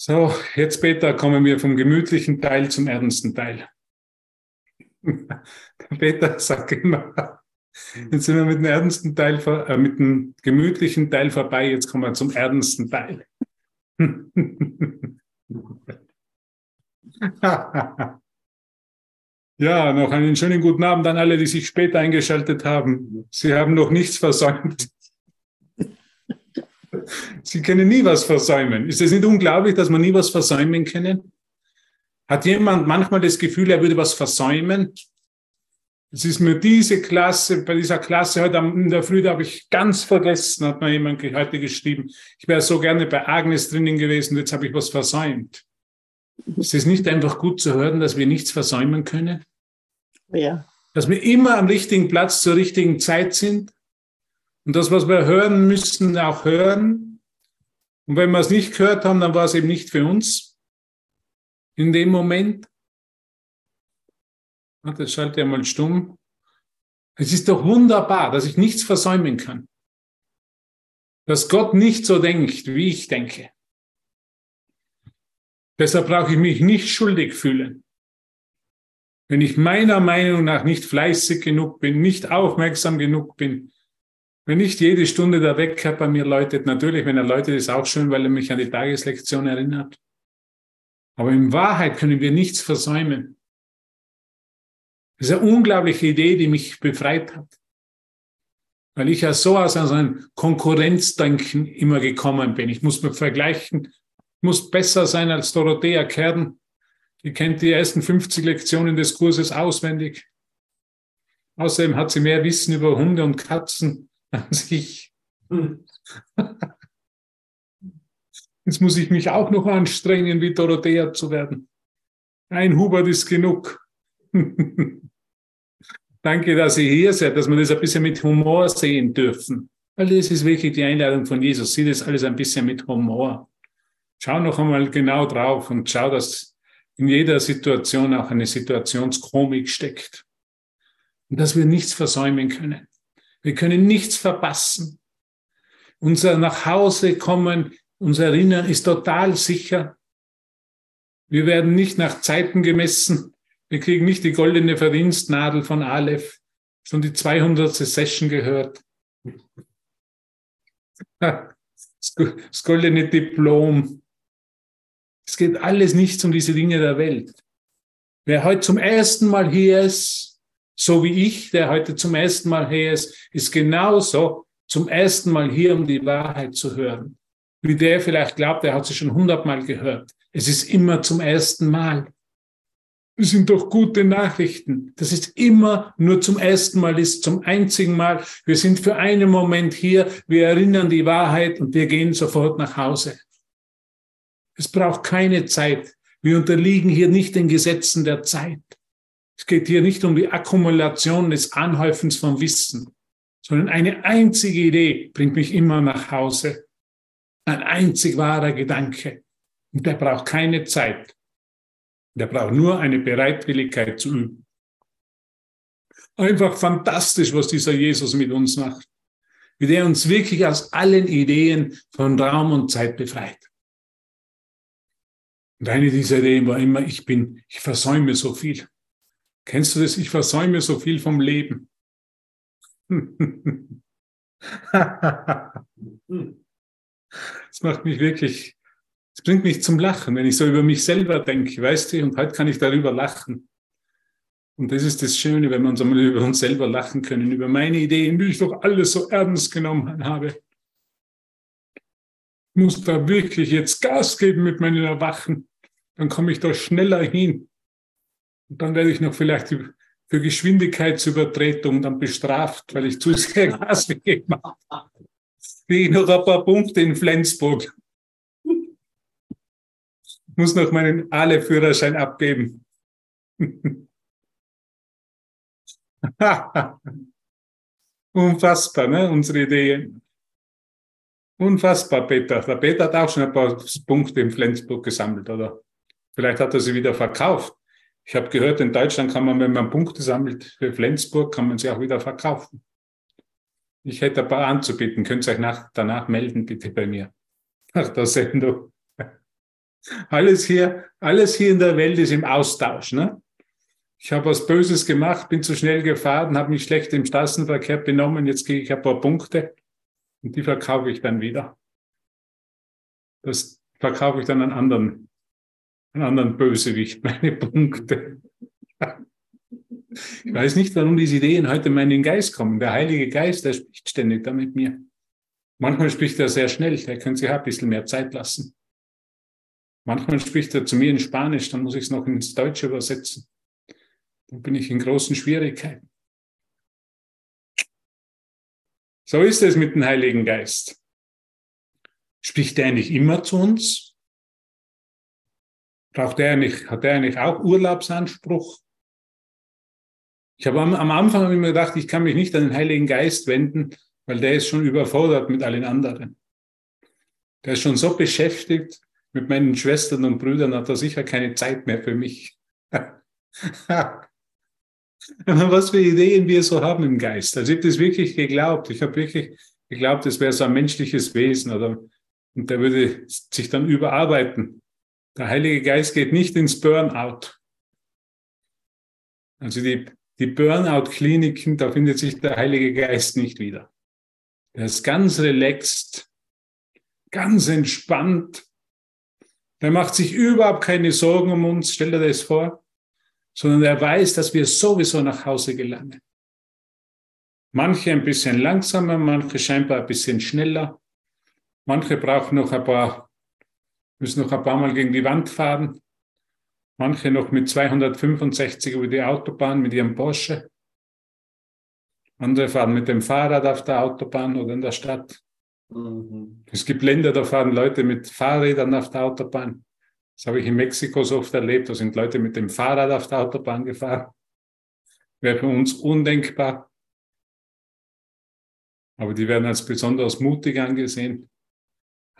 So, jetzt Peter kommen wir vom gemütlichen Teil zum ernsten Teil. Peter sagt immer, jetzt sind wir mit dem ernsten Teil, äh, mit dem gemütlichen Teil vorbei, jetzt kommen wir zum ernsten Teil. ja, noch einen schönen guten Abend an alle, die sich später eingeschaltet haben. Sie haben noch nichts versäumt. Sie können nie was versäumen. Ist es nicht unglaublich, dass man nie was versäumen können? Hat jemand manchmal das Gefühl, er würde was versäumen? Es ist mir diese Klasse, bei dieser Klasse heute in der Früh, da habe ich ganz vergessen, hat mir jemand heute geschrieben. Ich wäre so gerne bei Agnes drinnen gewesen, jetzt habe ich was versäumt. Ist es nicht einfach gut zu hören, dass wir nichts versäumen können? Ja. Dass wir immer am richtigen Platz zur richtigen Zeit sind? Und das, was wir hören müssen, auch hören. Und wenn wir es nicht gehört haben, dann war es eben nicht für uns in dem Moment. Das schalte ja mal stumm. Es ist doch wunderbar, dass ich nichts versäumen kann. Dass Gott nicht so denkt, wie ich denke. Deshalb brauche ich mich nicht schuldig fühlen. Wenn ich meiner Meinung nach nicht fleißig genug bin, nicht aufmerksam genug bin, wenn nicht jede Stunde der Wecker bei mir läutet, natürlich, wenn er läutet, ist auch schön, weil er mich an die Tageslektion erinnert. Aber in Wahrheit können wir nichts versäumen. Das ist eine unglaubliche Idee, die mich befreit hat. Weil ich ja so aus einem Konkurrenzdenken immer gekommen bin. Ich muss mir vergleichen, muss besser sein als Dorothea Kern. Die kennt die ersten 50 Lektionen des Kurses auswendig. Außerdem hat sie mehr Wissen über Hunde und Katzen an sich. Jetzt muss ich mich auch noch anstrengen, wie Dorothea zu werden. Ein Hubert ist genug. Danke, dass Sie hier seid, dass wir das ein bisschen mit Humor sehen dürfen. Weil das ist wirklich die Einladung von Jesus. Sieh das alles ein bisschen mit Humor. Schau noch einmal genau drauf und schau, dass in jeder Situation auch eine Situationskomik steckt. Und dass wir nichts versäumen können. Wir können nichts verpassen. Unser Nachhausekommen, unser Erinnern ist total sicher. Wir werden nicht nach Zeiten gemessen. Wir kriegen nicht die goldene Verdienstnadel von Aleph, schon die 200. Session gehört. Das goldene Diplom. Es geht alles nichts um diese Dinge der Welt. Wer heute zum ersten Mal hier ist, so wie ich, der heute zum ersten Mal hier ist, ist genauso zum ersten Mal hier, um die Wahrheit zu hören. Wie der vielleicht glaubt, er hat sie schon hundertmal gehört. Es ist immer zum ersten Mal. Das sind doch gute Nachrichten. Das ist immer nur zum ersten Mal, ist zum einzigen Mal. Wir sind für einen Moment hier, wir erinnern die Wahrheit und wir gehen sofort nach Hause. Es braucht keine Zeit. Wir unterliegen hier nicht den Gesetzen der Zeit. Es geht hier nicht um die Akkumulation des Anhäufens von Wissen, sondern eine einzige Idee bringt mich immer nach Hause. Ein einzig wahrer Gedanke. Und der braucht keine Zeit. Der braucht nur eine Bereitwilligkeit zu üben. Einfach fantastisch, was dieser Jesus mit uns macht. Wie der uns wirklich aus allen Ideen von Raum und Zeit befreit. Und eine dieser Ideen war immer, ich bin, ich versäume so viel. Kennst du das? Ich versäume so viel vom Leben. Das macht mich wirklich, es bringt mich zum Lachen, wenn ich so über mich selber denke, weißt du, und heute kann ich darüber lachen. Und das ist das Schöne, wenn wir uns einmal über uns selber lachen können, über meine Ideen, wie ich doch alles so ernst genommen habe. Ich muss da wirklich jetzt Gas geben mit meinen Erwachen, dann komme ich da schneller hin. Und dann werde ich noch vielleicht für Geschwindigkeitsübertretung dann bestraft, weil ich zu sehr Gas gegeben habe. Kriege ich noch ein paar Punkte in Flensburg. Muss noch meinen Ale-Führerschein abgeben. Unfassbar, ne? Unsere Ideen. Unfassbar, Peter. Der Peter hat auch schon ein paar Punkte in Flensburg gesammelt, oder? Vielleicht hat er sie wieder verkauft. Ich habe gehört, in Deutschland kann man, wenn man Punkte sammelt für Flensburg, kann man sie auch wieder verkaufen. Ich hätte ein paar anzubieten. Könnt ihr euch nach, danach melden, bitte bei mir. Nach der Sendung. Alles hier, alles hier in der Welt ist im Austausch. Ne? Ich habe was Böses gemacht, bin zu schnell gefahren, habe mich schlecht im Straßenverkehr benommen, jetzt kriege ich ein paar Punkte und die verkaufe ich dann wieder. Das verkaufe ich dann an anderen, an anderen Bösewicht, meine Punkte. Ich weiß nicht, warum diese Ideen heute in meinen Geist kommen. Der Heilige Geist, der spricht ständig da mit mir. Manchmal spricht er sehr schnell, der könnte sich auch ein bisschen mehr Zeit lassen. Manchmal spricht er zu mir in Spanisch, dann muss ich es noch ins Deutsche übersetzen. Dann bin ich in großen Schwierigkeiten. So ist es mit dem Heiligen Geist. Spricht er nicht immer zu uns? Braucht er nicht, hat er nicht auch Urlaubsanspruch? Ich habe am, am Anfang mir gedacht, ich kann mich nicht an den Heiligen Geist wenden, weil der ist schon überfordert mit allen anderen. Der ist schon so beschäftigt mit meinen Schwestern und Brüdern, hat er sicher keine Zeit mehr für mich. Was für Ideen wir so haben im Geist. Also ich habe das wirklich geglaubt. Ich habe wirklich geglaubt, es wäre so ein menschliches Wesen oder und der würde sich dann überarbeiten. Der Heilige Geist geht nicht ins Burnout. Also die die Burnout-Kliniken, da findet sich der Heilige Geist nicht wieder. Er ist ganz relaxed, ganz entspannt. Der macht sich überhaupt keine Sorgen um uns, stell dir das vor, sondern er weiß, dass wir sowieso nach Hause gelangen. Manche ein bisschen langsamer, manche scheinbar ein bisschen schneller. Manche brauchen noch ein paar, müssen noch ein paar Mal gegen die Wand fahren. Manche noch mit 265 über die Autobahn mit ihrem Porsche. Andere fahren mit dem Fahrrad auf der Autobahn oder in der Stadt. Mhm. Es gibt Länder, da fahren Leute mit Fahrrädern auf der Autobahn. Das habe ich in Mexiko so oft erlebt. Da sind Leute mit dem Fahrrad auf der Autobahn gefahren. Wäre für uns undenkbar. Aber die werden als besonders mutig angesehen.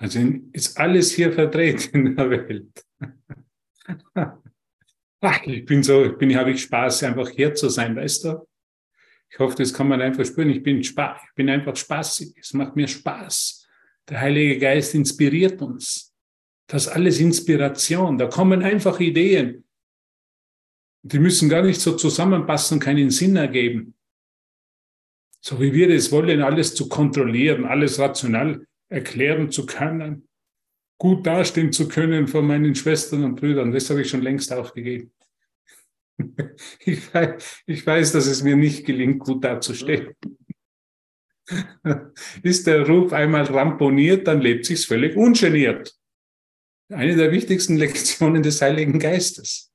Also ist alles hier vertreten in der Welt. ach, ich bin so, ich bin, habe ich Spaß, einfach hier zu sein, weißt du? Ich hoffe, das kann man einfach spüren. Ich bin, Spaß, ich bin einfach spaßig. Es macht mir Spaß. Der Heilige Geist inspiriert uns. Das ist alles Inspiration. Da kommen einfach Ideen. Die müssen gar nicht so zusammenpassen, keinen Sinn ergeben. So wie wir das wollen, alles zu kontrollieren, alles rational erklären zu können gut dastehen zu können vor meinen Schwestern und Brüdern. Das habe ich schon längst aufgegeben. Ich weiß, ich weiß, dass es mir nicht gelingt, gut dazustehen. Ist der Ruf einmal ramponiert, dann lebt sich's völlig ungeniert. Eine der wichtigsten Lektionen des Heiligen Geistes.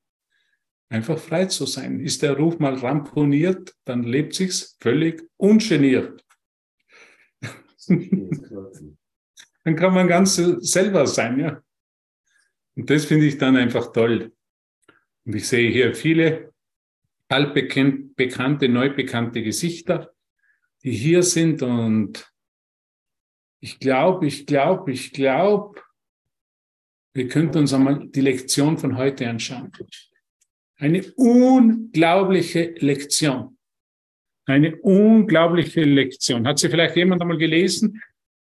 Einfach frei zu sein. Ist der Ruf mal ramponiert, dann lebt sich's völlig ungeniert dann kann man ganz selber sein, ja. Und das finde ich dann einfach toll. Und ich sehe hier viele altbekannte, neu bekannte Gesichter, die hier sind und ich glaube, ich glaube, ich glaube, wir könnten uns einmal die Lektion von heute anschauen. Eine unglaubliche Lektion. Eine unglaubliche Lektion. Hat sie vielleicht jemand einmal gelesen?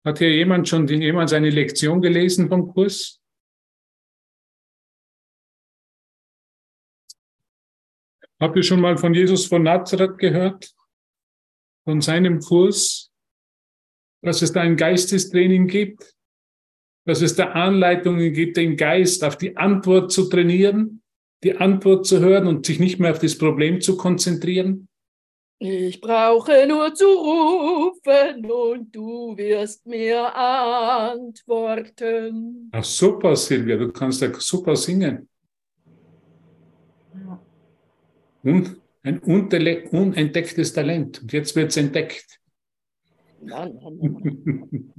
Hat hier jemand schon jemand seine Lektion gelesen vom Kurs? Habt ihr schon mal von Jesus von Nazareth gehört? Von seinem Kurs? Dass es da ein Geistestraining gibt? Dass es da Anleitungen gibt, den Geist auf die Antwort zu trainieren, die Antwort zu hören und sich nicht mehr auf das Problem zu konzentrieren? Ich brauche nur zu rufen und du wirst mir antworten. Ach super, Silvia, du kannst ja super singen. Und ein unentdecktes Talent. Und jetzt wird es entdeckt. Nein, nein, nein.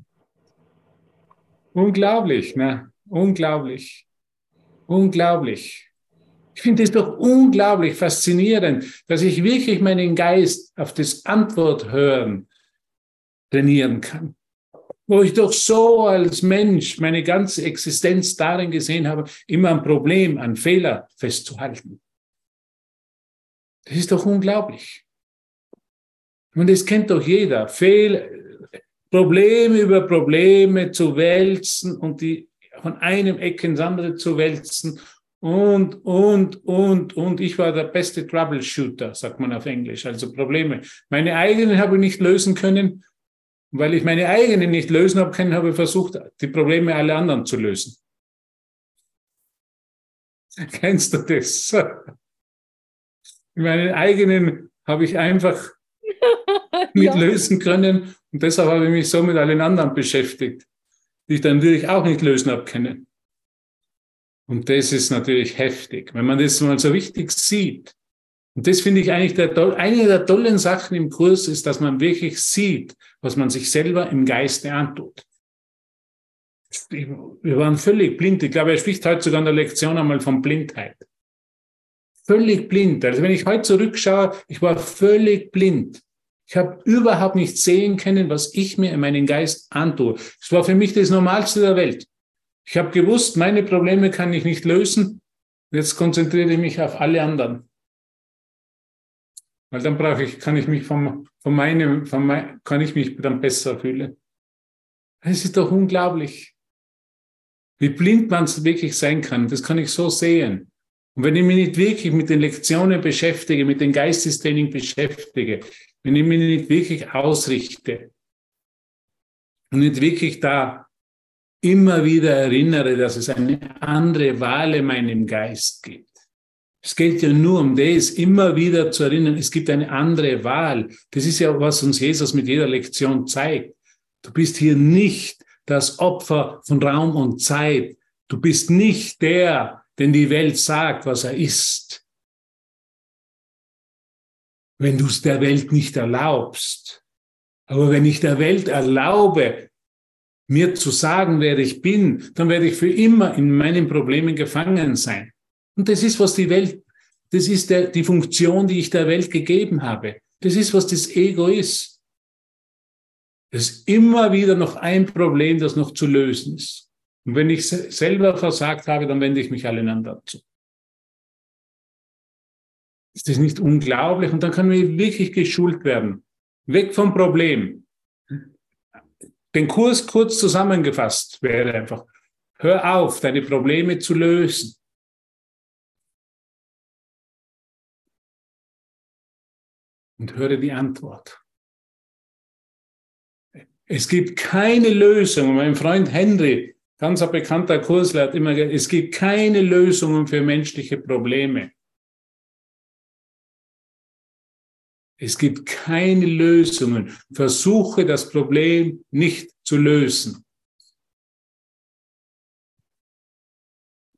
Unglaublich, ne? Unglaublich. Unglaublich. Ich finde es doch unglaublich faszinierend, dass ich wirklich meinen Geist auf das Antwort hören trainieren kann. Wo ich doch so als Mensch meine ganze Existenz darin gesehen habe, immer ein Problem, ein Fehler festzuhalten. Das ist doch unglaublich. Und das kennt doch jeder. Fehl, Probleme über Probleme zu wälzen und die von einem Eck ins andere zu wälzen und, und, und, und. Ich war der beste Troubleshooter, sagt man auf Englisch, also Probleme. Meine eigenen habe ich nicht lösen können. Weil ich meine eigenen nicht lösen habe können, habe ich versucht, die Probleme aller anderen zu lösen. Kennst du das? Meine eigenen habe ich einfach nicht lösen können und deshalb habe ich mich so mit allen anderen beschäftigt, die ich dann natürlich auch nicht lösen habe können. Und das ist natürlich heftig, wenn man das mal so wichtig sieht. Und das finde ich eigentlich der, eine der tollen Sachen im Kurs ist, dass man wirklich sieht, was man sich selber im Geiste antut. Wir waren völlig blind. Ich glaube, er spricht heute sogar in der Lektion einmal von Blindheit. Völlig blind. Also wenn ich heute zurückschaue, ich war völlig blind. Ich habe überhaupt nicht sehen können, was ich mir in meinen Geist antue. Es war für mich das Normalste der Welt. Ich habe gewusst, meine Probleme kann ich nicht lösen. Jetzt konzentriere ich mich auf alle anderen. Weil dann brauche ich, kann ich mich von, von meinem, von mein, kann ich mich dann besser fühlen. Es ist doch unglaublich, wie blind man es wirklich sein kann. Das kann ich so sehen. Und wenn ich mich nicht wirklich mit den Lektionen beschäftige, mit dem Geistestraining beschäftige, wenn ich mich nicht wirklich ausrichte und nicht wirklich da immer wieder erinnere, dass es eine andere Wahl in meinem Geist gibt. Es geht ja nur um das, immer wieder zu erinnern, es gibt eine andere Wahl. Das ist ja, was uns Jesus mit jeder Lektion zeigt. Du bist hier nicht das Opfer von Raum und Zeit. Du bist nicht der, den die Welt sagt, was er ist. Wenn du es der Welt nicht erlaubst. Aber wenn ich der Welt erlaube, mir zu sagen, wer ich bin, dann werde ich für immer in meinen Problemen gefangen sein. Und das ist, was die Welt, das ist der, die Funktion, die ich der Welt gegeben habe. Das ist, was das Ego ist. Es ist immer wieder noch ein Problem, das noch zu lösen ist. Und wenn ich selber versagt habe, dann wende ich mich allen anderen zu. Ist das nicht unglaublich? Und dann kann man wirklich geschult werden. Weg vom Problem. Den Kurs kurz zusammengefasst wäre einfach, hör auf, deine Probleme zu lösen. und höre die Antwort. Es gibt keine Lösung. Mein Freund Henry, ganz ein bekannter Kursler, hat immer gesagt, es gibt keine Lösungen für menschliche Probleme. Es gibt keine Lösungen. Versuche das Problem nicht zu lösen.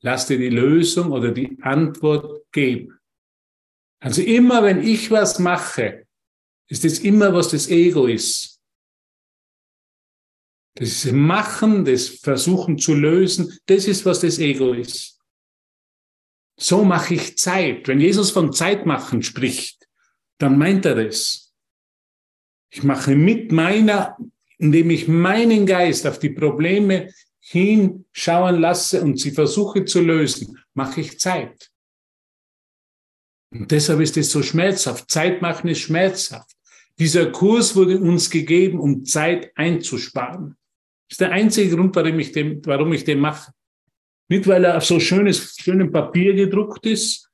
Lass dir die Lösung oder die Antwort geben. Also immer, wenn ich was mache, ist es immer, was das Ego ist. Das Machen, das Versuchen zu lösen, das ist, was das Ego ist. So mache ich Zeit. Wenn Jesus von Zeitmachen spricht, dann meint er das. Ich mache mit meiner, indem ich meinen Geist auf die Probleme hinschauen lasse und sie versuche zu lösen, mache ich Zeit. Und deshalb ist es so schmerzhaft. Zeit machen ist schmerzhaft. Dieser Kurs wurde uns gegeben, um Zeit einzusparen. Das ist der einzige Grund, warum ich den, warum ich den mache. Nicht, weil er auf so schönes, schönem Papier gedruckt ist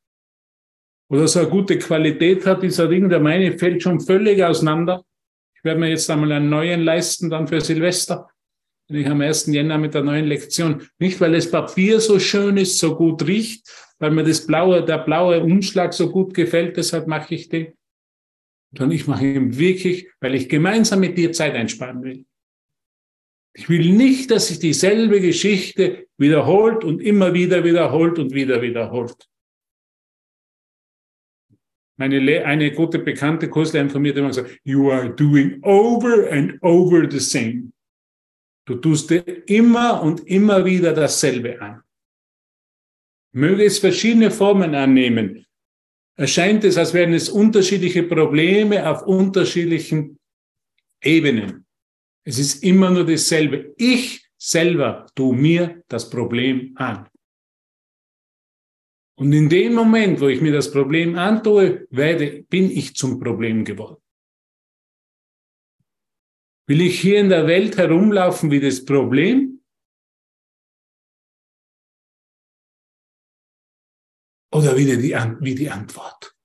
oder so eine gute Qualität hat, dieser Ding. Der meine fällt schon völlig auseinander. Ich werde mir jetzt einmal einen neuen leisten, dann für Silvester. Bin ich am 1. Jänner mit der neuen Lektion. Nicht, weil das Papier so schön ist, so gut riecht, weil mir das blaue, der blaue Umschlag so gut gefällt, deshalb mache ich den. Sondern ich mache ihn wirklich, weil ich gemeinsam mit dir Zeit einsparen will. Ich will nicht, dass sich dieselbe Geschichte wiederholt und immer wieder wiederholt und wieder wiederholt. Meine eine gute bekannte Kurslehrerin von mir hat immer gesagt, you are doing over and over the same. Du tust dir immer und immer wieder dasselbe an. Möge es verschiedene Formen annehmen. Erscheint es, als wären es unterschiedliche Probleme auf unterschiedlichen Ebenen. Es ist immer nur dasselbe. Ich selber tu mir das Problem an. Und in dem Moment, wo ich mir das Problem antue, werde, bin ich zum Problem geworden. Will ich hier in der Welt herumlaufen wie das Problem? Oder wieder die, wie die Antwort?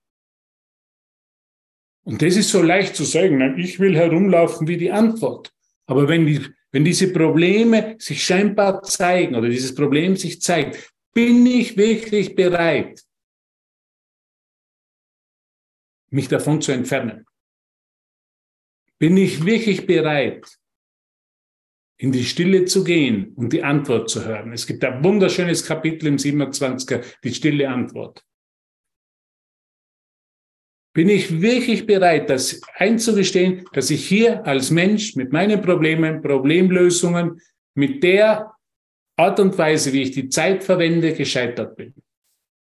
Und das ist so leicht zu sagen, ich will herumlaufen wie die Antwort. Aber wenn, die, wenn diese Probleme sich scheinbar zeigen oder dieses Problem sich zeigt, bin ich wirklich bereit, mich davon zu entfernen? Bin ich wirklich bereit, in die Stille zu gehen und die Antwort zu hören? Es gibt ein wunderschönes Kapitel im 27er, die stille Antwort. Bin ich wirklich bereit, das einzugestehen, dass ich hier als Mensch mit meinen Problemen, Problemlösungen, mit der Art und Weise, wie ich die Zeit verwende, gescheitert bin?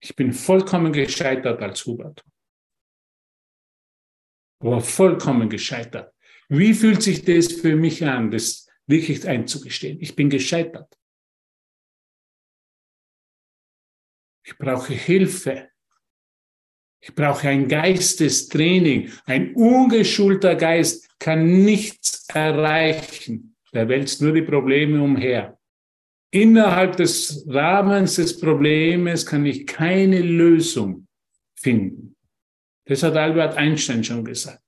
Ich bin vollkommen gescheitert als Hubert. Aber vollkommen gescheitert. Wie fühlt sich das für mich an, das wirklich einzugestehen? Ich bin gescheitert. Ich brauche Hilfe. Ich brauche ein Geistestraining. Ein ungeschulter Geist kann nichts erreichen. Der wälzt nur die Probleme umher. Innerhalb des Rahmens des Problems kann ich keine Lösung finden. Das hat Albert Einstein schon gesagt.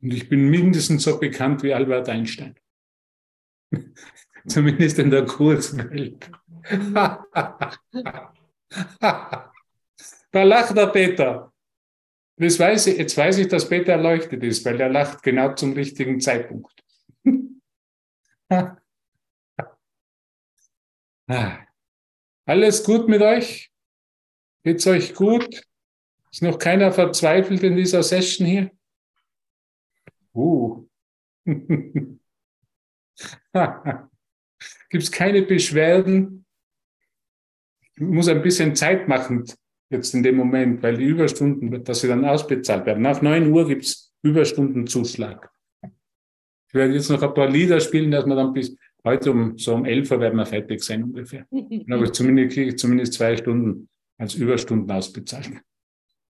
Und ich bin mindestens so bekannt wie Albert Einstein. Zumindest in der Kurzwelt. Da lacht der Peter. Das weiß ich, jetzt weiß ich, dass Peter erleuchtet ist, weil er lacht genau zum richtigen Zeitpunkt. Alles gut mit euch? Geht's euch gut? Ist noch keiner verzweifelt in dieser Session hier? Uh. Gibt es keine Beschwerden? Ich muss ein bisschen Zeit machen jetzt in dem Moment, weil die Überstunden, dass sie dann ausbezahlt werden. Nach 9 Uhr gibt es Überstundenzuschlag. Ich werde jetzt noch ein paar Lieder spielen, dass wir dann bis heute um so um 11 Uhr werden wir fertig sein ungefähr. Aber zumindest kriege ich zumindest zwei Stunden als Überstunden ausbezahlt.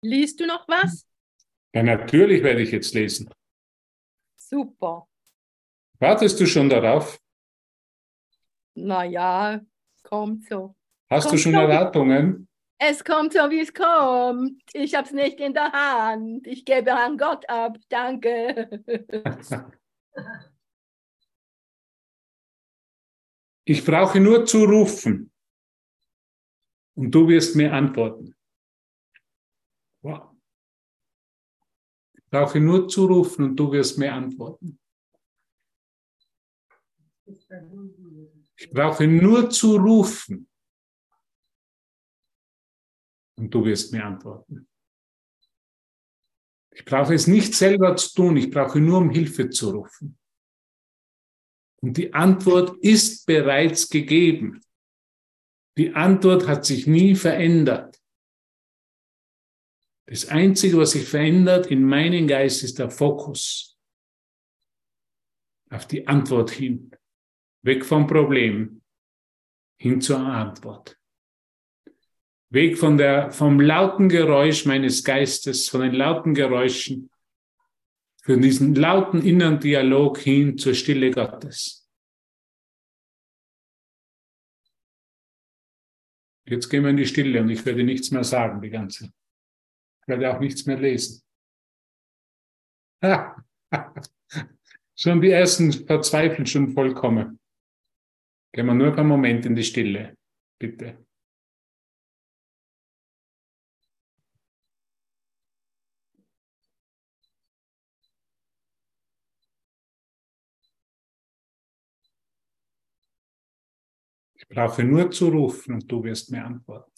Liest du noch was? Ja, natürlich werde ich jetzt lesen. Super. Wartest du schon darauf? Naja, kommt so. Hast kommt du schon so. Erwartungen? Es kommt so, wie es kommt. Ich habe es nicht in der Hand. Ich gebe an Gott ab. Danke. Ich brauche nur zu rufen und du wirst mir antworten. Wow. Ich brauche nur zu rufen und du wirst mir antworten. Ich brauche nur zu rufen und du wirst mir antworten. Ich brauche es nicht selber zu tun, ich brauche nur um Hilfe zu rufen. Und die Antwort ist bereits gegeben. Die Antwort hat sich nie verändert. Das Einzige, was sich verändert in meinem Geist, ist der Fokus auf die Antwort hin. Weg vom Problem hin zur Antwort. Weg von der, vom lauten Geräusch meines Geistes, von den lauten Geräuschen, für diesen lauten inneren Dialog hin zur Stille Gottes. Jetzt gehen wir in die Stille und ich werde nichts mehr sagen, die ganze. Ich werde auch nichts mehr lesen. schon die ersten verzweifeln schon vollkommen. Gehen wir nur einen Moment in die Stille, bitte. Brauche nur zu rufen und du wirst mir antworten,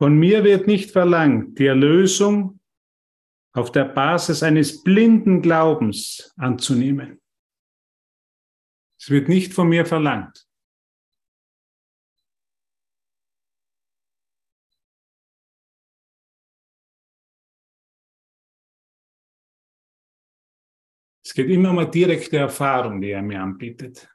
Von mir wird nicht verlangt, die Erlösung auf der Basis eines blinden Glaubens anzunehmen. Es wird nicht von mir verlangt. Es geht immer um eine direkte Erfahrung, die er mir anbietet.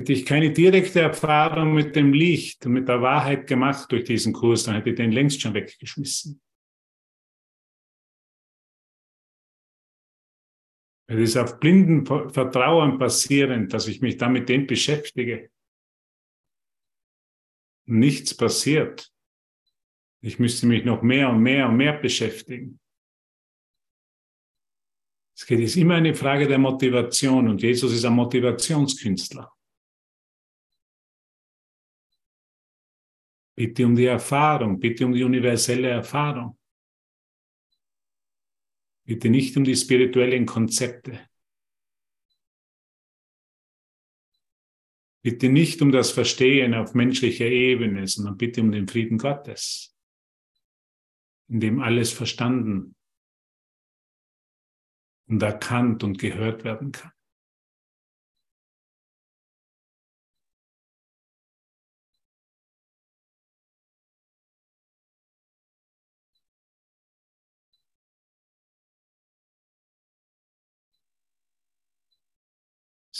Hätte ich keine direkte Erfahrung mit dem Licht und mit der Wahrheit gemacht durch diesen Kurs, dann hätte ich den längst schon weggeschmissen. Es ist auf blinden Vertrauen basierend, dass ich mich damit dem beschäftige. Nichts passiert. Ich müsste mich noch mehr und mehr und mehr beschäftigen. Es geht, ist immer eine Frage der Motivation und Jesus ist ein Motivationskünstler. Bitte um die Erfahrung, bitte um die universelle Erfahrung. Bitte nicht um die spirituellen Konzepte. Bitte nicht um das Verstehen auf menschlicher Ebene, sondern bitte um den Frieden Gottes in dem alles verstanden und erkannt und gehört werden kann.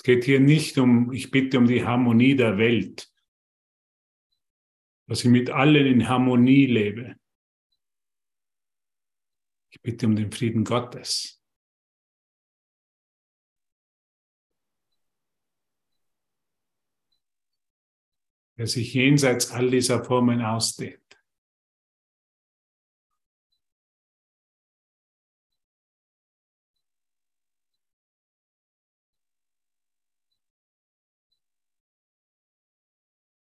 Es geht hier nicht um, ich bitte um die Harmonie der Welt, dass ich mit allen in Harmonie lebe. Ich bitte um den Frieden Gottes. Der sich jenseits all dieser Formen ausdehnt.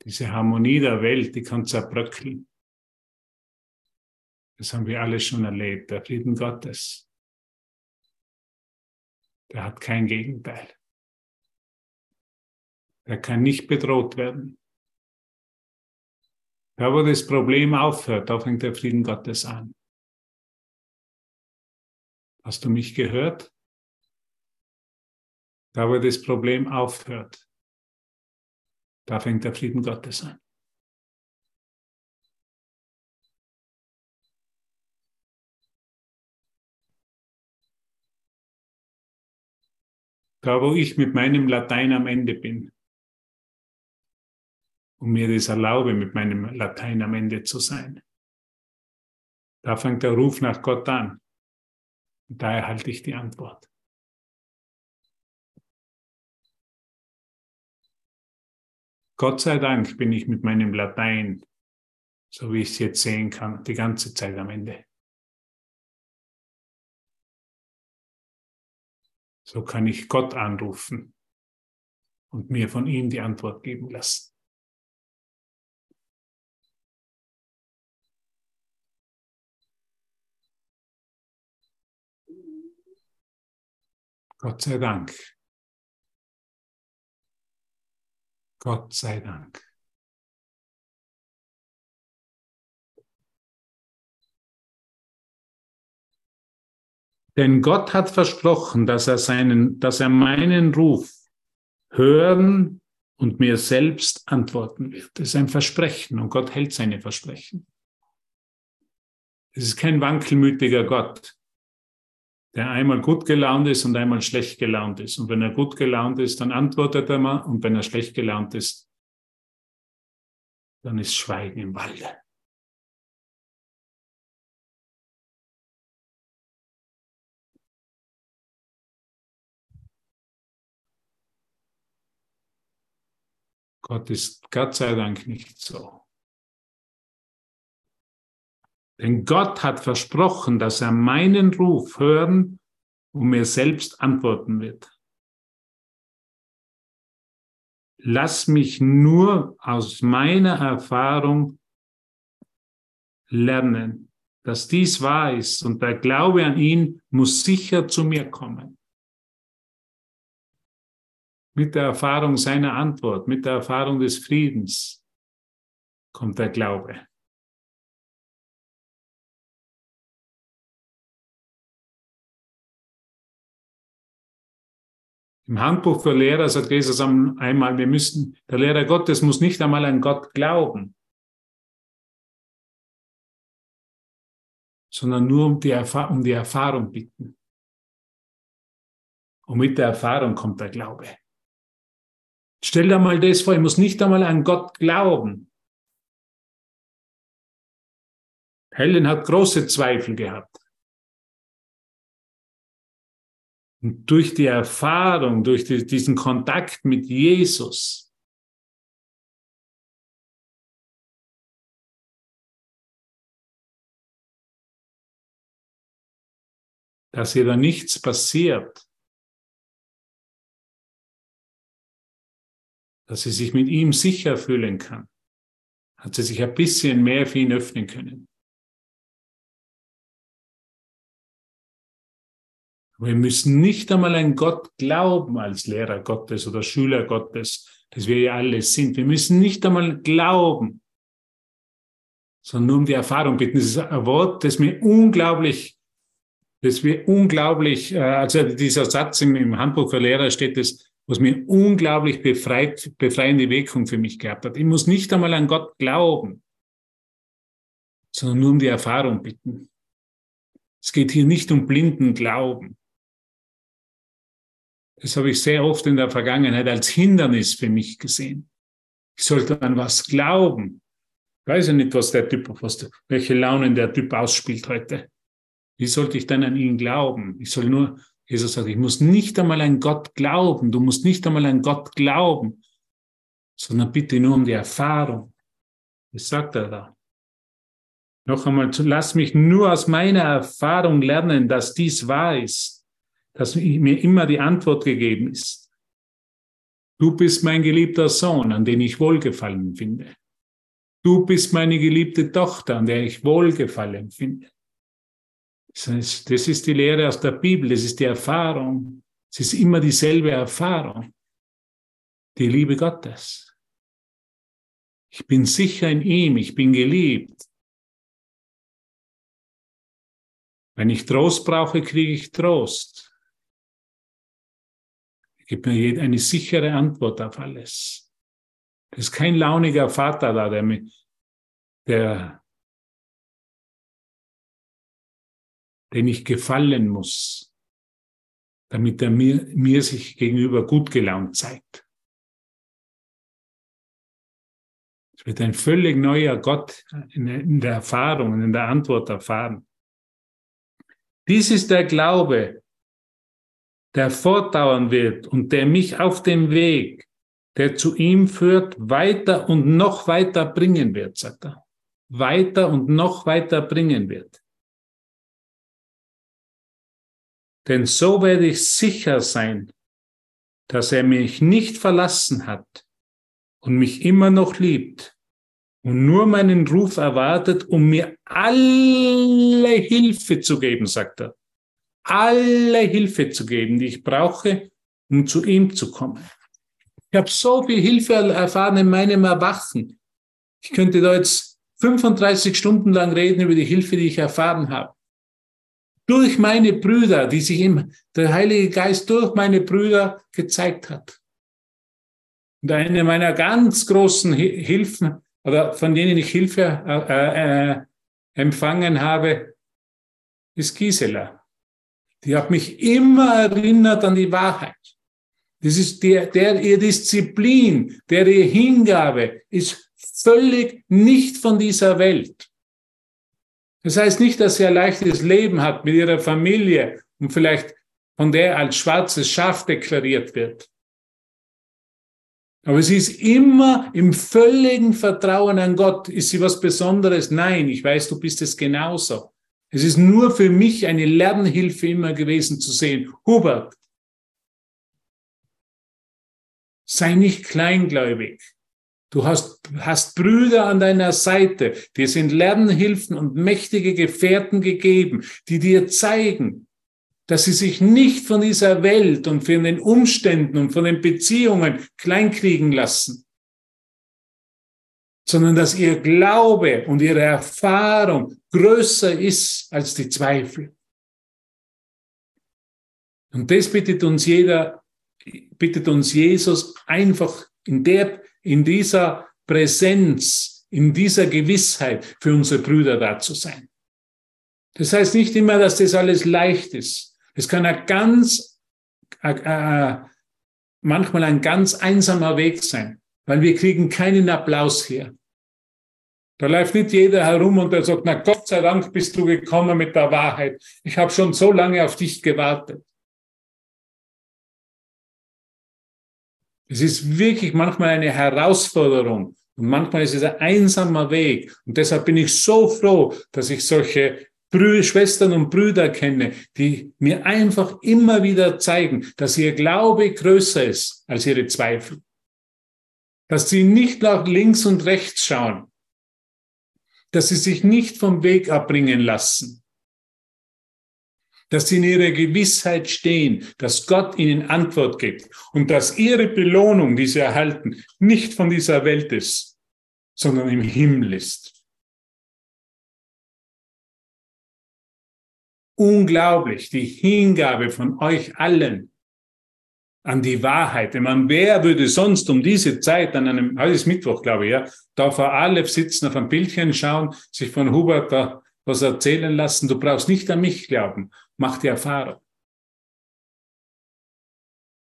Diese Harmonie der Welt, die kann zerbröckeln. Das haben wir alle schon erlebt. Der Frieden Gottes, der hat kein Gegenteil. Der kann nicht bedroht werden. Da, wo das Problem aufhört, da fängt der Frieden Gottes an. Hast du mich gehört? Da, wo das Problem aufhört, da fängt der Frieden Gottes an. da wo ich mit meinem Latein am Ende bin und mir das erlaube, mit meinem Latein am Ende zu sein. Da fängt der Ruf nach Gott an. Und da erhalte ich die Antwort. Gott sei Dank bin ich mit meinem Latein, so wie ich es jetzt sehen kann, die ganze Zeit am Ende. So kann ich Gott anrufen und mir von ihm die Antwort geben lassen. Gott sei Dank. Gott sei Dank. Denn Gott hat versprochen, dass er, seinen, dass er meinen Ruf hören und mir selbst antworten wird. Das ist ein Versprechen und Gott hält seine Versprechen. Es ist kein wankelmütiger Gott, der einmal gut gelaunt ist und einmal schlecht gelaunt ist. Und wenn er gut gelaunt ist, dann antwortet er mal. Und wenn er schlecht gelaunt ist, dann ist Schweigen im Walde. Gott ist Gott sei Dank nicht so. Denn Gott hat versprochen, dass er meinen Ruf hören und mir selbst antworten wird. Lass mich nur aus meiner Erfahrung lernen, dass dies wahr ist und der Glaube an ihn muss sicher zu mir kommen. Mit der Erfahrung seiner Antwort, mit der Erfahrung des Friedens kommt der Glaube. Im Handbuch für Lehrer sagt Jesus einmal, wir müssen, der Lehrer Gottes muss nicht einmal an Gott glauben, sondern nur um die, um die Erfahrung bitten. Und mit der Erfahrung kommt der Glaube. Stell dir mal das vor, ich muss nicht einmal an Gott glauben. Helen hat große Zweifel gehabt. Und durch die Erfahrung, durch die, diesen Kontakt mit Jesus, dass ihr da nichts passiert, dass sie sich mit ihm sicher fühlen kann, hat sie sich ein bisschen mehr für ihn öffnen können. Wir müssen nicht einmal an Gott glauben als Lehrer Gottes oder Schüler Gottes, dass wir ja alles sind. Wir müssen nicht einmal glauben, sondern nur um die Erfahrung bitten. Das ist ein Wort, das mir unglaublich, das mir unglaublich, äh, also dieser Satz im, Handbuch für Lehrer steht, das, was mir unglaublich befreit, befreiende Wirkung für mich gehabt hat. Ich muss nicht einmal an Gott glauben, sondern nur um die Erfahrung bitten. Es geht hier nicht um blinden Glauben. Das habe ich sehr oft in der Vergangenheit als Hindernis für mich gesehen. Ich sollte an was glauben. Ich weiß ja nicht, was der Typ, was, welche Launen der Typ ausspielt heute. Wie sollte ich dann an ihn glauben? Ich soll nur, Jesus sagt, ich muss nicht einmal an Gott glauben. Du musst nicht einmal an Gott glauben, sondern bitte nur um die Erfahrung. Das sagt er da. Noch einmal, lass mich nur aus meiner Erfahrung lernen, dass dies wahr ist dass mir immer die Antwort gegeben ist. Du bist mein geliebter Sohn, an den ich Wohlgefallen finde. Du bist meine geliebte Tochter, an der ich Wohlgefallen finde. Das ist die Lehre aus der Bibel, das ist die Erfahrung. Es ist immer dieselbe Erfahrung. Die Liebe Gottes. Ich bin sicher in ihm, ich bin geliebt. Wenn ich Trost brauche, kriege ich Trost. Gib mir eine sichere Antwort auf alles. Es ist kein launiger Vater da, der, der, den ich gefallen muss, damit er mir, mir sich gegenüber gut gelaunt zeigt. Es wird ein völlig neuer Gott in, der Erfahrung in der Antwort erfahren. Dies ist der Glaube, der fortdauern wird und der mich auf dem Weg, der zu ihm führt, weiter und noch weiter bringen wird, sagt er. Weiter und noch weiter bringen wird. Denn so werde ich sicher sein, dass er mich nicht verlassen hat und mich immer noch liebt und nur meinen Ruf erwartet, um mir alle Hilfe zu geben, sagt er alle Hilfe zu geben, die ich brauche, um zu ihm zu kommen. Ich habe so viel Hilfe erfahren in meinem Erwachen. Ich könnte da jetzt 35 Stunden lang reden über die Hilfe, die ich erfahren habe. Durch meine Brüder, die sich im, der Heilige Geist durch meine Brüder gezeigt hat. Und eine meiner ganz großen Hilfen, oder von denen ich Hilfe äh, äh, empfangen habe, ist Gisela. Die hat mich immer erinnert an die Wahrheit. Das ist der, der ihr Disziplin, der ihr Hingabe ist völlig nicht von dieser Welt. Das heißt nicht, dass sie ein leichtes Leben hat mit ihrer Familie und vielleicht von der als schwarzes Schaf deklariert wird. Aber sie ist immer im völligen Vertrauen an Gott. Ist sie was Besonderes? Nein, ich weiß, du bist es genauso. Es ist nur für mich eine Lernhilfe immer gewesen zu sehen, Hubert, sei nicht kleingläubig. Du hast, hast Brüder an deiner Seite, dir sind Lernhilfen und mächtige Gefährten gegeben, die dir zeigen, dass sie sich nicht von dieser Welt und von den Umständen und von den Beziehungen kleinkriegen lassen, sondern dass ihr Glaube und ihre Erfahrung größer ist als die Zweifel. Und das bittet uns jeder, bittet uns Jesus einfach in der, in dieser Präsenz, in dieser Gewissheit für unsere Brüder da zu sein. Das heißt nicht immer, dass das alles leicht ist. Es kann ein ganz, äh, äh, manchmal ein ganz einsamer Weg sein, weil wir kriegen keinen Applaus hier. Da läuft nicht jeder herum und der sagt, na Gott sei Dank bist du gekommen mit der Wahrheit. Ich habe schon so lange auf dich gewartet. Es ist wirklich manchmal eine Herausforderung und manchmal ist es ein einsamer Weg. Und deshalb bin ich so froh, dass ich solche Brü Schwestern und Brüder kenne, die mir einfach immer wieder zeigen, dass ihr Glaube größer ist als ihre Zweifel. Dass sie nicht nach links und rechts schauen, dass sie sich nicht vom Weg abbringen lassen, dass sie in ihrer Gewissheit stehen, dass Gott ihnen Antwort gibt und dass ihre Belohnung, die sie erhalten, nicht von dieser Welt ist, sondern im Himmel ist. Unglaublich, die Hingabe von euch allen an die Wahrheit. Ich meine, wer würde sonst um diese Zeit an einem, heute ist Mittwoch, glaube ich, ja, da vor Aleph sitzen, auf ein Bildchen schauen, sich von Hubert da was erzählen lassen. Du brauchst nicht an mich glauben. Mach die Erfahrung.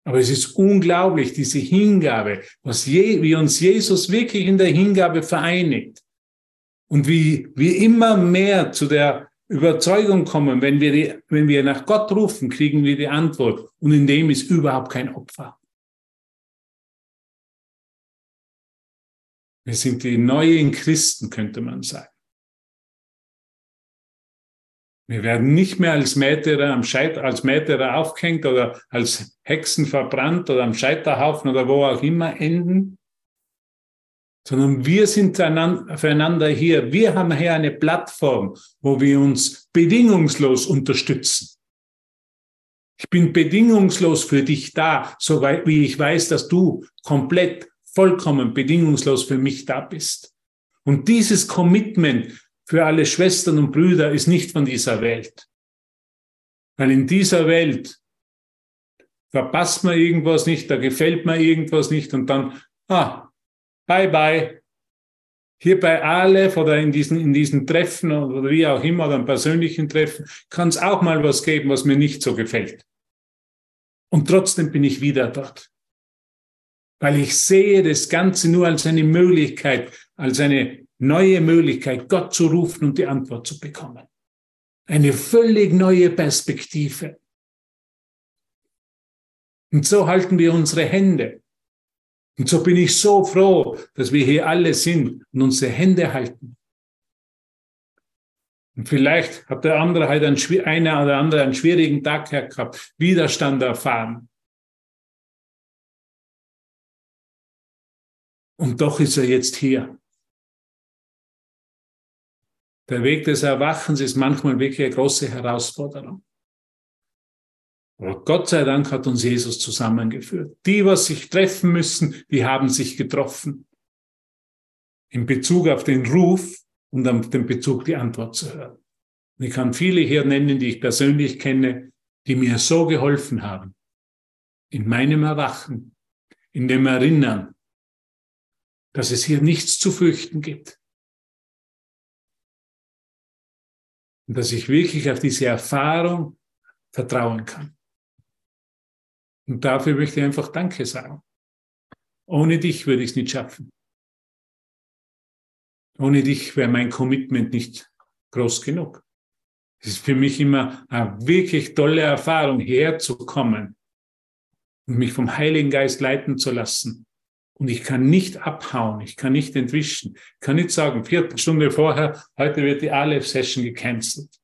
Aber es ist unglaublich, diese Hingabe, was je, wie uns Jesus wirklich in der Hingabe vereinigt. Und wie wir immer mehr zu der Überzeugung kommen, wenn wir, die, wenn wir nach Gott rufen, kriegen wir die Antwort. Und in dem ist überhaupt kein Opfer. Wir sind die neuen Christen, könnte man sagen. Wir werden nicht mehr als Märtyrer, am Scheit als Märtyrer aufgehängt oder als Hexen verbrannt oder am Scheiterhaufen oder wo auch immer enden, sondern wir sind füreinander hier. Wir haben hier eine Plattform, wo wir uns bedingungslos unterstützen. Ich bin bedingungslos für dich da, so wie ich weiß, dass du komplett, vollkommen bedingungslos für mich da bist. Und dieses Commitment für alle Schwestern und Brüder ist nicht von dieser Welt. Weil in dieser Welt verpasst man irgendwas nicht, da gefällt mir irgendwas nicht und dann, ah, bye bye. Hier bei Aleph oder in diesen, in diesen Treffen oder wie auch immer, oder im persönlichen Treffen, kann es auch mal was geben, was mir nicht so gefällt. Und trotzdem bin ich wieder dort. Weil ich sehe das Ganze nur als eine Möglichkeit, als eine neue Möglichkeit, Gott zu rufen und die Antwort zu bekommen. Eine völlig neue Perspektive. Und so halten wir unsere Hände. Und so bin ich so froh, dass wir hier alle sind und unsere Hände halten. Und vielleicht hat der andere halt einen, einer oder andere einen schwierigen Tag gehabt, Widerstand erfahren. Und doch ist er jetzt hier. Der Weg des Erwachens ist manchmal wirklich eine große Herausforderung. Aber Gott sei Dank hat uns Jesus zusammengeführt. Die, was sich treffen müssen, die haben sich getroffen. In Bezug auf den Ruf und auf den Bezug, die Antwort zu hören. Und ich kann viele hier nennen, die ich persönlich kenne, die mir so geholfen haben. In meinem Erwachen, in dem Erinnern, dass es hier nichts zu fürchten gibt. Und dass ich wirklich auf diese Erfahrung vertrauen kann. Und dafür möchte ich einfach Danke sagen. Ohne dich würde ich es nicht schaffen. Ohne dich wäre mein Commitment nicht groß genug. Es ist für mich immer eine wirklich tolle Erfahrung, herzukommen und mich vom Heiligen Geist leiten zu lassen. Und ich kann nicht abhauen, ich kann nicht entwischen, ich kann nicht sagen, Viertelstunde vorher, heute wird die Aleph-Session gecancelt.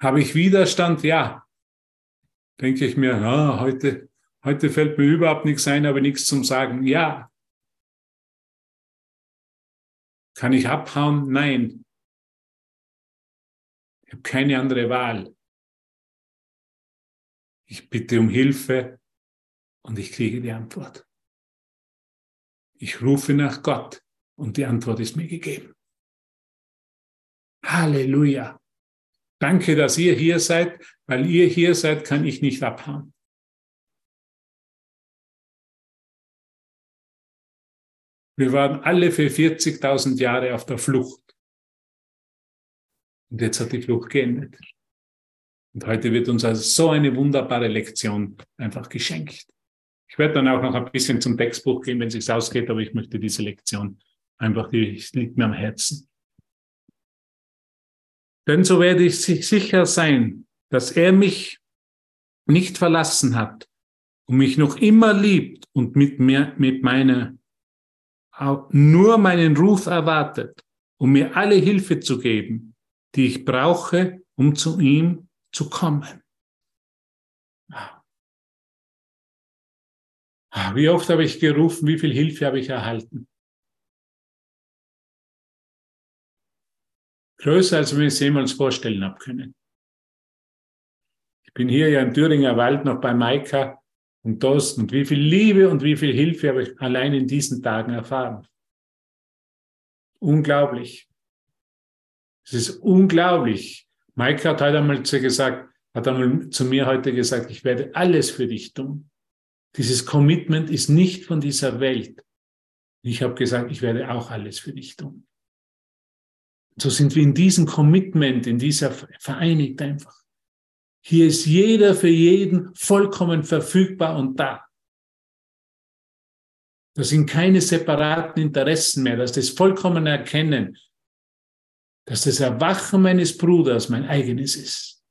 Habe ich Widerstand? Ja denke ich mir, ja, heute, heute fällt mir überhaupt nichts ein, aber nichts zum Sagen. Ja. Kann ich abhauen? Nein. Ich habe keine andere Wahl. Ich bitte um Hilfe und ich kriege die Antwort. Ich rufe nach Gott und die Antwort ist mir gegeben. Halleluja. Danke, dass ihr hier seid. Weil ihr hier seid, kann ich nicht abhauen. Wir waren alle für 40.000 Jahre auf der Flucht. Und jetzt hat die Flucht geendet. Und heute wird uns also so eine wunderbare Lektion einfach geschenkt. Ich werde dann auch noch ein bisschen zum Textbuch gehen, wenn es sich ausgeht, aber ich möchte diese Lektion einfach, die liegt mir am Herzen. Denn so werde ich sicher sein, dass er mich nicht verlassen hat und mich noch immer liebt und mit mir, mit meiner, nur meinen Ruf erwartet, um mir alle Hilfe zu geben, die ich brauche, um zu ihm zu kommen. Wie oft habe ich gerufen, wie viel Hilfe habe ich erhalten? Größer, als wir es jemals vorstellen haben können. Ich bin hier ja im Thüringer Wald noch bei Maika und Dost und wie viel Liebe und wie viel Hilfe habe ich allein in diesen Tagen erfahren. Unglaublich. Es ist unglaublich. Maika hat heute einmal zu, gesagt, hat einmal zu mir heute gesagt, ich werde alles für dich tun. Dieses Commitment ist nicht von dieser Welt. Ich habe gesagt, ich werde auch alles für dich tun. So sind wir in diesem Commitment, in dieser vereinigt einfach. Hier ist jeder für jeden vollkommen verfügbar und da. Das sind keine separaten Interessen mehr, dass das vollkommen erkennen, dass das Erwachen meines Bruders mein eigenes ist.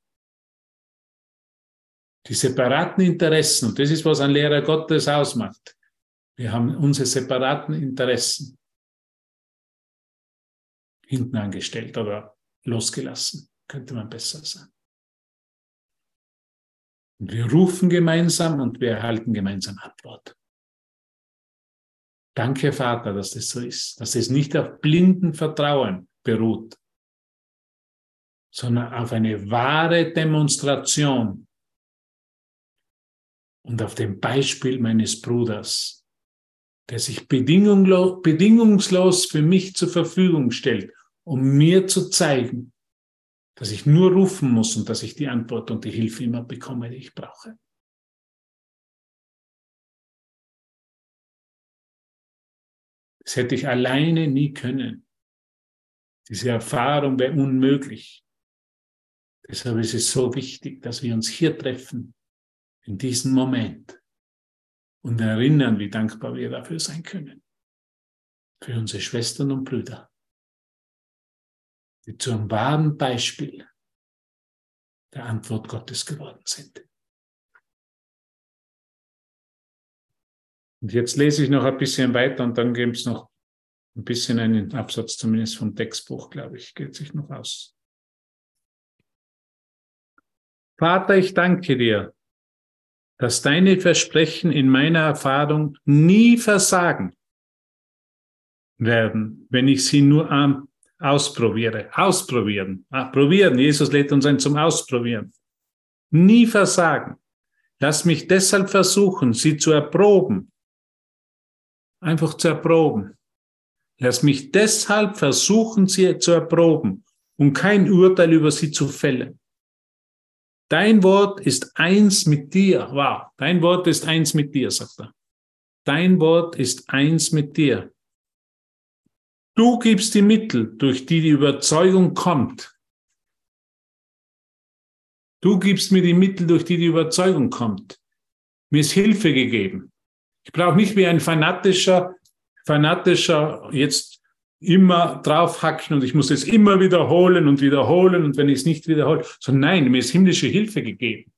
Die separaten Interessen, und das ist, was ein Lehrer Gottes ausmacht. Wir haben unsere separaten Interessen hinten angestellt oder losgelassen, könnte man besser sagen. Und wir rufen gemeinsam und wir erhalten gemeinsam Antwort. Danke, Vater, dass das so ist, dass es nicht auf blinden Vertrauen beruht, sondern auf eine wahre Demonstration und auf dem Beispiel meines Bruders, der sich bedingungslos für mich zur Verfügung stellt, um mir zu zeigen, dass ich nur rufen muss und dass ich die Antwort und die Hilfe immer bekomme, die ich brauche. Das hätte ich alleine nie können. Diese Erfahrung wäre unmöglich. Deshalb ist es so wichtig, dass wir uns hier treffen, in diesem Moment und erinnern, wie dankbar wir dafür sein können. Für unsere Schwestern und Brüder, die zu einem wahren Beispiel der Antwort Gottes geworden sind. Und jetzt lese ich noch ein bisschen weiter und dann gibt es noch ein bisschen einen Absatz zumindest vom Textbuch, glaube ich, geht sich noch aus. Vater, ich danke dir, dass deine Versprechen in meiner Erfahrung nie versagen werden, wenn ich sie nur ähm, ausprobiere. Ausprobieren. Ah, probieren. Jesus lädt uns ein zum Ausprobieren. Nie versagen. Lass mich deshalb versuchen, sie zu erproben. Einfach zu erproben. Lass mich deshalb versuchen, sie zu erproben und kein Urteil über sie zu fällen. Dein Wort ist eins mit dir. Wow, dein Wort ist eins mit dir, sagt er. Dein Wort ist eins mit dir. Du gibst die Mittel, durch die die Überzeugung kommt. Du gibst mir die Mittel, durch die die Überzeugung kommt. Mir ist Hilfe gegeben. Ich brauche nicht wie ein fanatischer, fanatischer jetzt immer draufhacken und ich muss es immer wiederholen und wiederholen und wenn ich es nicht wiederhole, so nein, mir ist himmlische Hilfe gegeben.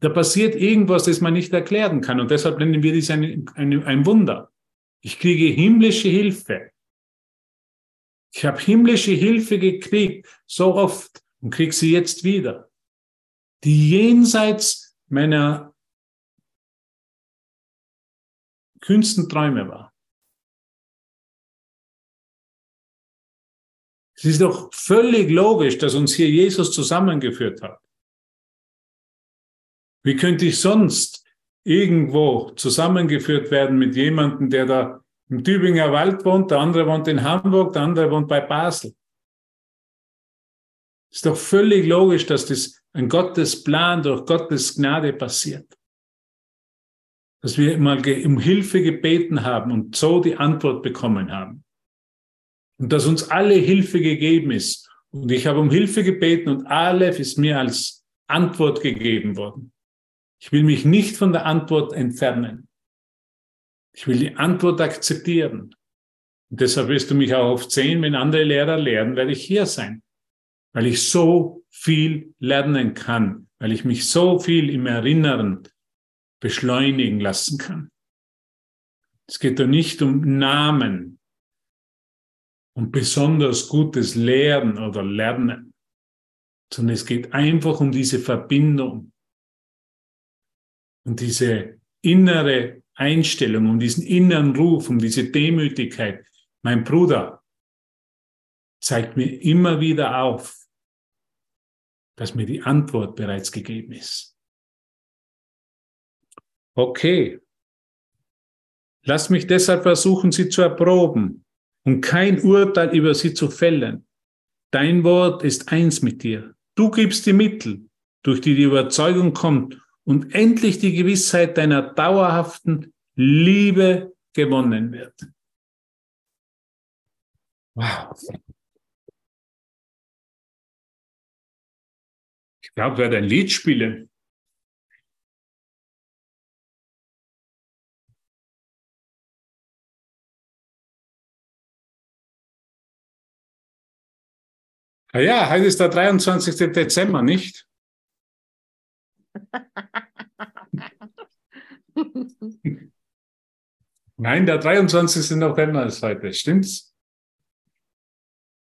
Da passiert irgendwas, das man nicht erklären kann und deshalb nennen wir das ein, ein, ein Wunder. Ich kriege himmlische Hilfe. Ich habe himmlische Hilfe gekriegt, so oft und kriege sie jetzt wieder, die jenseits meiner kühnsten Träume war. Es ist doch völlig logisch, dass uns hier Jesus zusammengeführt hat. Wie könnte ich sonst irgendwo zusammengeführt werden mit jemandem, der da im Tübinger Wald wohnt, der andere wohnt in Hamburg, der andere wohnt bei Basel? Ist doch völlig logisch, dass das ein Gottes Plan durch Gottes Gnade passiert. Dass wir mal um Hilfe gebeten haben und so die Antwort bekommen haben. Und dass uns alle Hilfe gegeben ist. Und ich habe um Hilfe gebeten und alle ist mir als Antwort gegeben worden. Ich will mich nicht von der Antwort entfernen. Ich will die Antwort akzeptieren. Und deshalb wirst du mich auch oft sehen, wenn andere Lehrer lehren, werde ich hier sein. Weil ich so viel lernen kann, weil ich mich so viel im Erinnern beschleunigen lassen kann. Es geht doch nicht um Namen, um besonders gutes Lehren oder Lernen, sondern es geht einfach um diese Verbindung und diese innere Einstellung, um diesen inneren Ruf, um diese Demütigkeit. Mein Bruder zeigt mir immer wieder auf, dass mir die Antwort bereits gegeben ist. Okay. Lass mich deshalb versuchen, sie zu erproben und kein Urteil über sie zu fällen. Dein Wort ist eins mit dir. Du gibst die Mittel, durch die die Überzeugung kommt und endlich die Gewissheit deiner dauerhaften Liebe gewonnen wird. Wow. Ich glaube, werde ein Lied spielen. Ah ja, heute ist der 23. Dezember, nicht? Nein, der 23. November ist heute, stimmt's?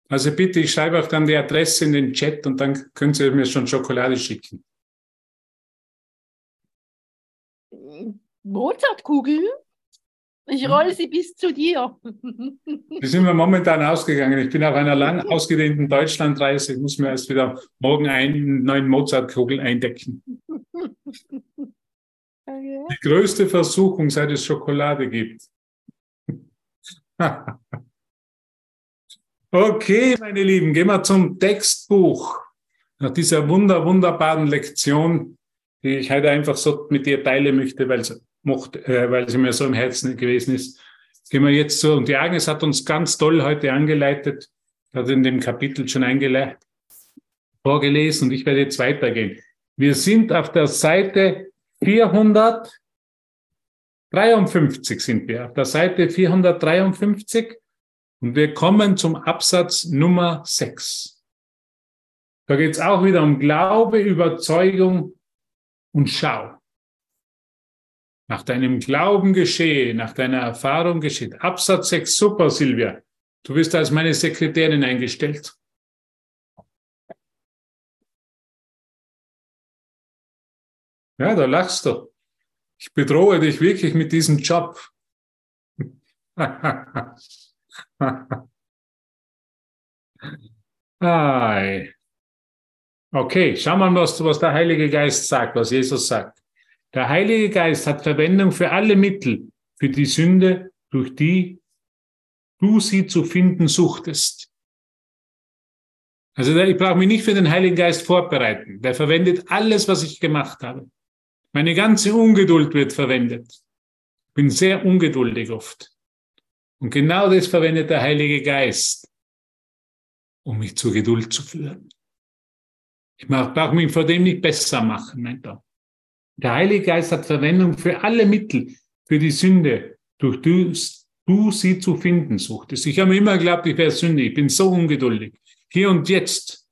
Also bitte, ich schreibe auch dann die Adresse in den Chat und dann können Sie mir schon Schokolade schicken. Mozartkugeln? Ich rolle sie bis zu dir. Die sind wir momentan ausgegangen. Ich bin auf einer lang ausgedehnten Deutschlandreise. Ich muss mir erst wieder morgen einen neuen Mozartkugel eindecken. Okay. Die größte Versuchung, seit es Schokolade gibt. okay, meine Lieben, gehen wir zum Textbuch. Nach dieser wunder, wunderbaren Lektion, die ich heute einfach so mit dir teilen möchte, weil sie, mochte, äh, weil sie mir so im Herzen gewesen ist. Gehen wir jetzt so. Und die Agnes hat uns ganz toll heute angeleitet, hat in dem Kapitel schon vorgelesen und ich werde jetzt weitergehen. Wir sind auf der Seite 453 sind wir, auf der Seite 453 und wir kommen zum Absatz Nummer 6. Da geht es auch wieder um Glaube, Überzeugung und Schau. Nach deinem Glauben geschehe, nach deiner Erfahrung geschieht. Absatz 6, super, Silvia. Du bist als meine Sekretärin eingestellt. Ja, da lachst du. Ich bedrohe dich wirklich mit diesem Job. okay, schauen wir mal, was, was der Heilige Geist sagt, was Jesus sagt. Der Heilige Geist hat Verwendung für alle Mittel, für die Sünde, durch die du sie zu finden suchtest. Also ich brauche mich nicht für den Heiligen Geist vorbereiten. Der verwendet alles, was ich gemacht habe. Meine ganze Ungeduld wird verwendet. Ich bin sehr ungeduldig oft. Und genau das verwendet der Heilige Geist, um mich zur Geduld zu führen. Ich brauche mich vor dem nicht besser machen, meint er. Der Heilige Geist hat Verwendung für alle Mittel, für die Sünde, durch die du sie zu finden suchtest. Ich habe immer geglaubt, ich wäre Sünde. Ich bin so ungeduldig. Hier und jetzt.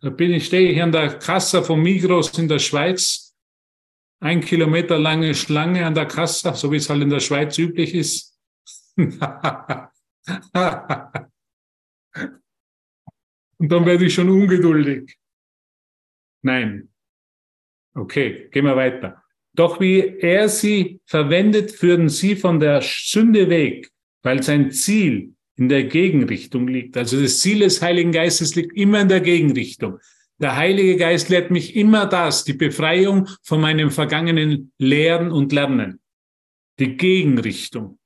Da bin ich, stehe ich an der Kasse von Migros in der Schweiz ein Kilometer lange Schlange an der Kasse, so wie es halt in der Schweiz üblich ist. Und dann werde ich schon ungeduldig. Nein. Okay, gehen wir weiter. Doch wie er sie verwendet, führen sie von der Sünde weg, weil sein Ziel in der Gegenrichtung liegt. Also das Ziel des Heiligen Geistes liegt immer in der Gegenrichtung. Der Heilige Geist lehrt mich immer das, die Befreiung von meinem vergangenen Lehren und Lernen. Die Gegenrichtung.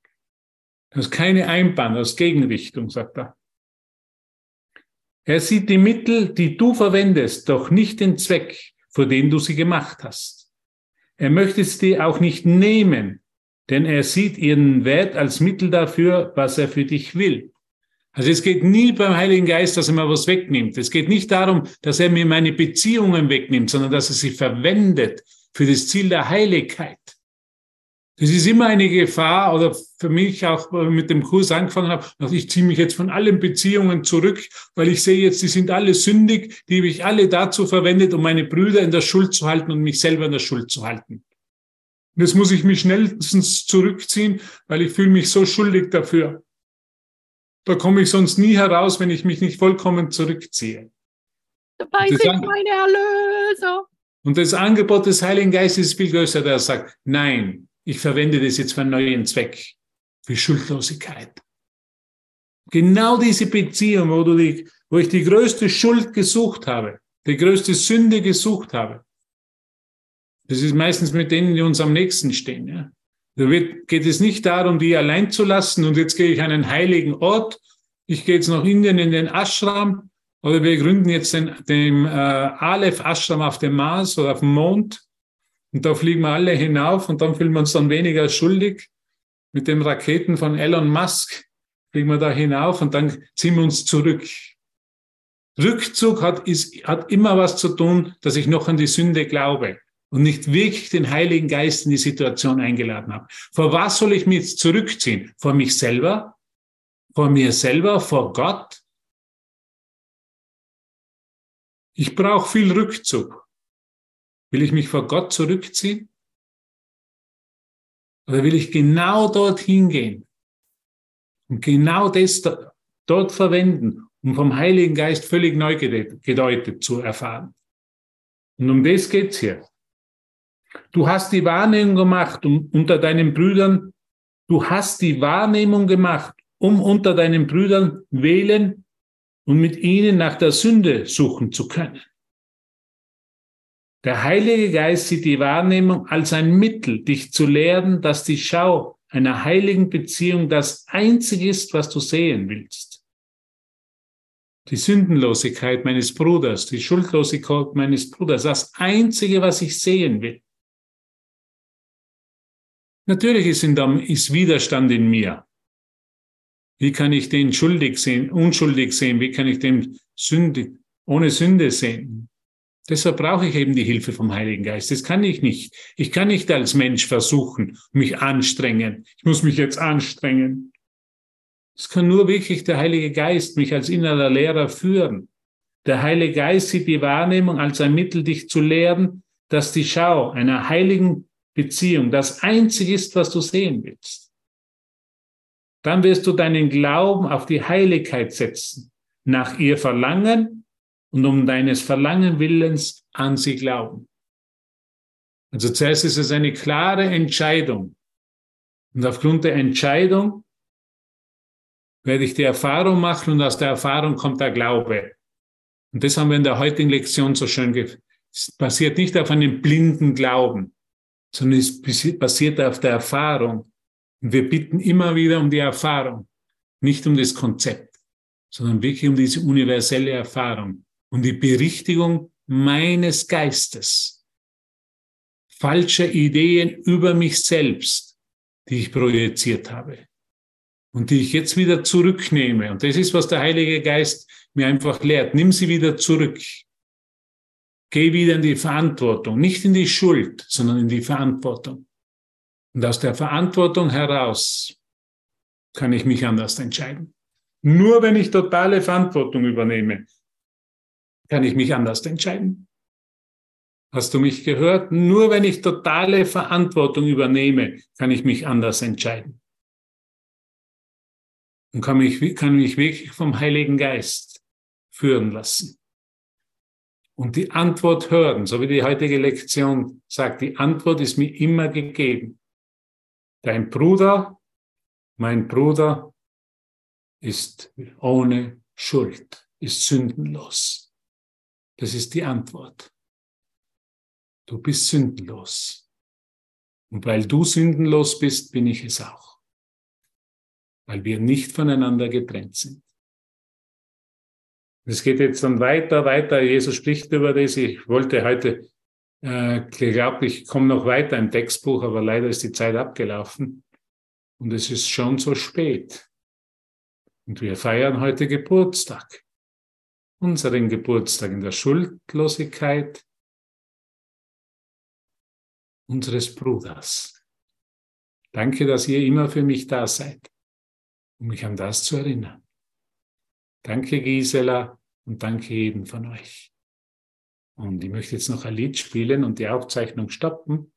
Das ist keine Einbahn, das ist Gegenrichtung, sagt er. Er sieht die Mittel, die du verwendest, doch nicht den Zweck, für den du sie gemacht hast. Er möchte es dir auch nicht nehmen, denn er sieht ihren Wert als Mittel dafür, was er für dich will. Also es geht nie beim Heiligen Geist, dass er mir was wegnimmt. Es geht nicht darum, dass er mir meine Beziehungen wegnimmt, sondern dass er sie verwendet für das Ziel der Heiligkeit. Das ist immer eine Gefahr oder für mich auch mit dem Kurs angefangen habe, dass ich ziehe mich jetzt von allen Beziehungen zurück, weil ich sehe jetzt, die sind alle sündig, die habe ich alle dazu verwendet, um meine Brüder in der Schuld zu halten und mich selber in der Schuld zu halten. Und jetzt muss ich mich schnellstens zurückziehen, weil ich fühle mich so schuldig dafür. Da komme ich sonst nie heraus, wenn ich mich nicht vollkommen zurückziehe. Dabei sind meine Erlöser. Und das Angebot des Heiligen Geistes ist viel größer, der sagt, nein, ich verwende das jetzt für einen neuen Zweck, für Schuldlosigkeit. Genau diese Beziehung, wo, du die, wo ich die größte Schuld gesucht habe, die größte Sünde gesucht habe, das ist meistens mit denen, die uns am nächsten stehen. Ja? Da wird, geht es nicht darum, die allein zu lassen und jetzt gehe ich an einen heiligen Ort, ich gehe jetzt nach Indien in den Ashram oder wir gründen jetzt den, den äh, Aleph Ashram auf dem Mars oder auf dem Mond und da fliegen wir alle hinauf und dann fühlen wir uns dann weniger schuldig. Mit den Raketen von Elon Musk fliegen wir da hinauf und dann ziehen wir uns zurück. Rückzug hat, ist, hat immer was zu tun, dass ich noch an die Sünde glaube und nicht wirklich den Heiligen Geist in die Situation eingeladen habe. Vor was soll ich mich zurückziehen? Vor mich selber? Vor mir selber? Vor Gott? Ich brauche viel Rückzug. Will ich mich vor Gott zurückziehen? Oder will ich genau dorthin gehen und genau das dort verwenden, um vom Heiligen Geist völlig neu gedeutet zu erfahren? Und um das geht's hier. Du hast die Wahrnehmung gemacht um unter deinen Brüdern, du hast die Wahrnehmung gemacht, um unter deinen Brüdern wählen und mit ihnen nach der Sünde suchen zu können. Der Heilige Geist sieht die Wahrnehmung als ein Mittel, dich zu lehren, dass die Schau einer heiligen Beziehung das Einzige ist, was du sehen willst. Die Sündenlosigkeit meines Bruders, die Schuldlosigkeit meines Bruders, das Einzige, was ich sehen will. Natürlich ist, Widerstand in mir. Wie kann ich den schuldig sehen, unschuldig sehen? Wie kann ich den Sünde, ohne Sünde sehen? Deshalb brauche ich eben die Hilfe vom Heiligen Geist. Das kann ich nicht. Ich kann nicht als Mensch versuchen, mich anstrengen. Ich muss mich jetzt anstrengen. Es kann nur wirklich der Heilige Geist mich als innerer Lehrer führen. Der Heilige Geist sieht die Wahrnehmung als ein Mittel, dich zu lehren, dass die Schau einer heiligen Beziehung das Einzige ist, was du sehen willst. Dann wirst du deinen Glauben auf die Heiligkeit setzen, nach ihr verlangen und um deines Verlangen Willens an sie glauben. Also zuerst ist es eine klare Entscheidung. Und aufgrund der Entscheidung werde ich die Erfahrung machen und aus der Erfahrung kommt der Glaube. Und das haben wir in der heutigen Lektion so schön gesagt. Es basiert nicht auf einem blinden Glauben, sondern es basiert auf der Erfahrung. Und wir bitten immer wieder um die Erfahrung, nicht um das Konzept, sondern wirklich um diese universelle Erfahrung und die Berichtigung meines Geistes, falscher Ideen über mich selbst, die ich projiziert habe und die ich jetzt wieder zurücknehme. Und das ist, was der Heilige Geist mir einfach lehrt. Nimm sie wieder zurück. Geh wieder in die Verantwortung, nicht in die Schuld, sondern in die Verantwortung. Und aus der Verantwortung heraus kann ich mich anders entscheiden. Nur wenn ich totale Verantwortung übernehme, kann ich mich anders entscheiden. Hast du mich gehört? Nur wenn ich totale Verantwortung übernehme, kann ich mich anders entscheiden. Und kann mich, kann mich wirklich vom Heiligen Geist führen lassen. Und die Antwort hören, so wie die heutige Lektion sagt, die Antwort ist mir immer gegeben. Dein Bruder, mein Bruder ist ohne Schuld, ist sündenlos. Das ist die Antwort. Du bist sündenlos. Und weil du sündenlos bist, bin ich es auch. Weil wir nicht voneinander getrennt sind. Es geht jetzt dann weiter, weiter. Jesus spricht über das. Ich wollte heute, äh, glaube ich, komme noch weiter im Textbuch, aber leider ist die Zeit abgelaufen. Und es ist schon so spät. Und wir feiern heute Geburtstag. Unseren Geburtstag in der Schuldlosigkeit unseres Bruders. Danke, dass ihr immer für mich da seid, um mich an das zu erinnern. Danke, Gisela, und danke jedem von euch. Und ich möchte jetzt noch ein Lied spielen und die Aufzeichnung stoppen.